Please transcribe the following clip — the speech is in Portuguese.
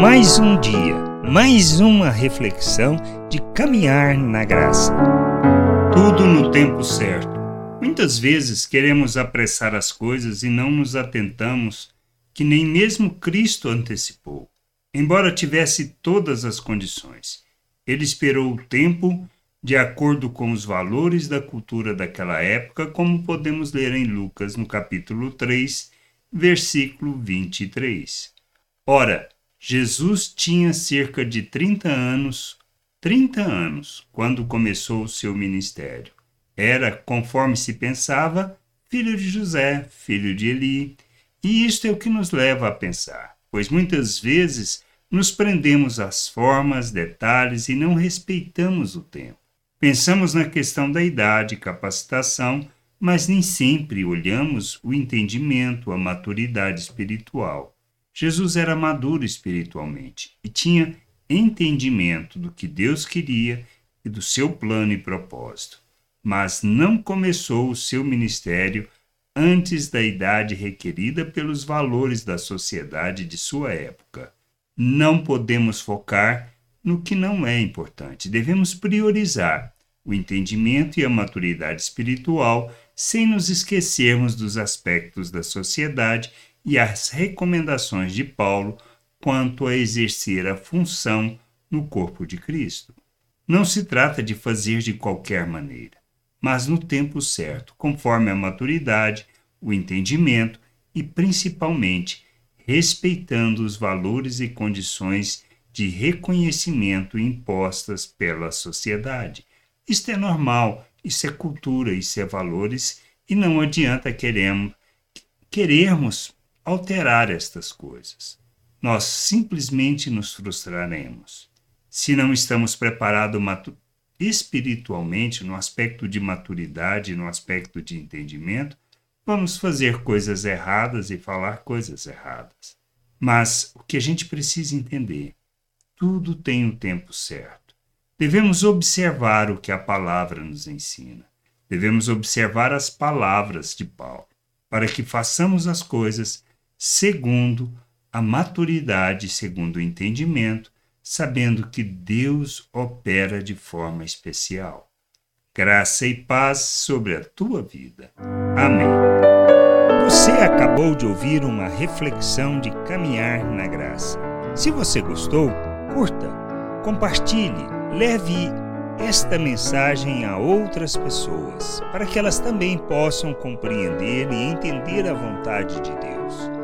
Mais um dia, mais uma reflexão de caminhar na graça. Tudo no tempo certo. Muitas vezes queremos apressar as coisas e não nos atentamos que nem mesmo Cristo antecipou. Embora tivesse todas as condições, ele esperou o tempo de acordo com os valores da cultura daquela época, como podemos ler em Lucas no capítulo 3, versículo 23. Ora, Jesus tinha cerca de 30 anos, 30 anos, quando começou o seu ministério. Era, conforme se pensava, filho de José, filho de Eli, e isto é o que nos leva a pensar, pois muitas vezes nos prendemos às formas, detalhes e não respeitamos o tempo. Pensamos na questão da idade, capacitação, mas nem sempre olhamos o entendimento, a maturidade espiritual. Jesus era maduro espiritualmente e tinha entendimento do que Deus queria e do seu plano e propósito, mas não começou o seu ministério antes da idade requerida pelos valores da sociedade de sua época. Não podemos focar no que não é importante, devemos priorizar o entendimento e a maturidade espiritual sem nos esquecermos dos aspectos da sociedade e as recomendações de Paulo quanto a exercer a função no corpo de Cristo. Não se trata de fazer de qualquer maneira, mas no tempo certo, conforme a maturidade, o entendimento e, principalmente, respeitando os valores e condições de reconhecimento impostas pela sociedade. Isto é normal, isso é cultura, isso é valores, e não adianta queremos, querermos alterar estas coisas. Nós simplesmente nos frustraremos. Se não estamos preparados espiritualmente, no aspecto de maturidade, no aspecto de entendimento, vamos fazer coisas erradas e falar coisas erradas. Mas o que a gente precisa entender, tudo tem o um tempo certo. Devemos observar o que a palavra nos ensina. Devemos observar as palavras de Paulo, para que façamos as coisas segundo a maturidade, segundo o entendimento, sabendo que Deus opera de forma especial. Graça e paz sobre a tua vida. Amém. Você acabou de ouvir uma reflexão de caminhar na graça. Se você gostou, curta, compartilhe, leve esta mensagem a outras pessoas, para que elas também possam compreender e entender a vontade de Deus